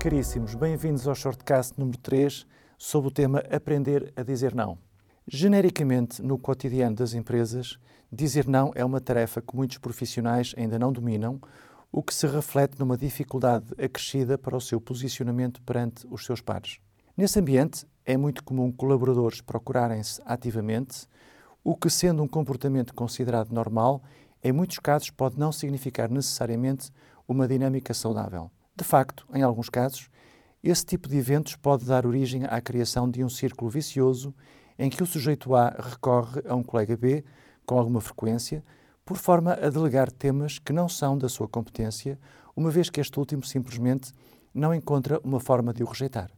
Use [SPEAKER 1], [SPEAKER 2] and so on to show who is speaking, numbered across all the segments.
[SPEAKER 1] caríssimos, bem-vindos ao Shortcast número 3 sobre o tema Aprender a Dizer Não. Genericamente, no cotidiano das empresas, dizer não é uma tarefa que muitos profissionais ainda não dominam, o que se reflete numa dificuldade acrescida para o seu posicionamento perante os seus pares. Nesse ambiente, é muito comum colaboradores procurarem-se ativamente, o que, sendo um comportamento considerado normal, em muitos casos pode não significar necessariamente uma dinâmica saudável. De facto, em alguns casos, esse tipo de eventos pode dar origem à criação de um círculo vicioso em que o sujeito A recorre a um colega B com alguma frequência, por forma a delegar temas que não são da sua competência, uma vez que este último simplesmente não encontra uma forma de o rejeitar.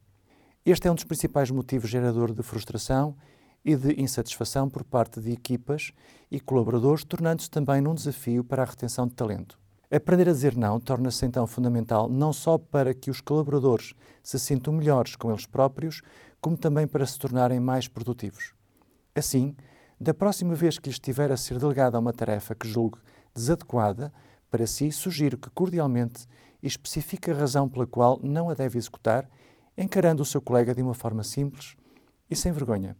[SPEAKER 1] Este é um dos principais motivos gerador de frustração e de insatisfação por parte de equipas e colaboradores, tornando-se também num desafio para a retenção de talento. Aprender a dizer não torna-se então fundamental não só para que os colaboradores se sintam melhores com eles próprios, como também para se tornarem mais produtivos. Assim, da próxima vez que estiver a ser delegada uma tarefa que julgue desadequada para si, sugiro que cordialmente especifique a razão pela qual não a deve executar, encarando o seu colega de uma forma simples e sem vergonha.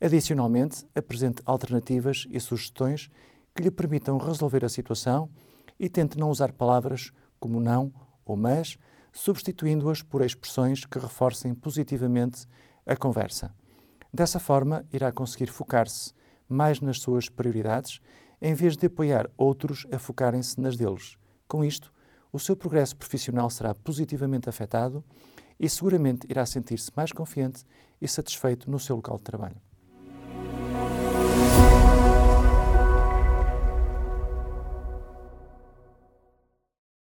[SPEAKER 1] Adicionalmente, apresente alternativas e sugestões que lhe permitam resolver a situação e tente não usar palavras como não ou mas, substituindo-as por expressões que reforcem positivamente a conversa. Dessa forma, irá conseguir focar-se mais nas suas prioridades, em vez de apoiar outros a focarem-se nas deles. Com isto, o seu progresso profissional será positivamente afetado e seguramente irá sentir-se mais confiante e satisfeito no seu local de trabalho.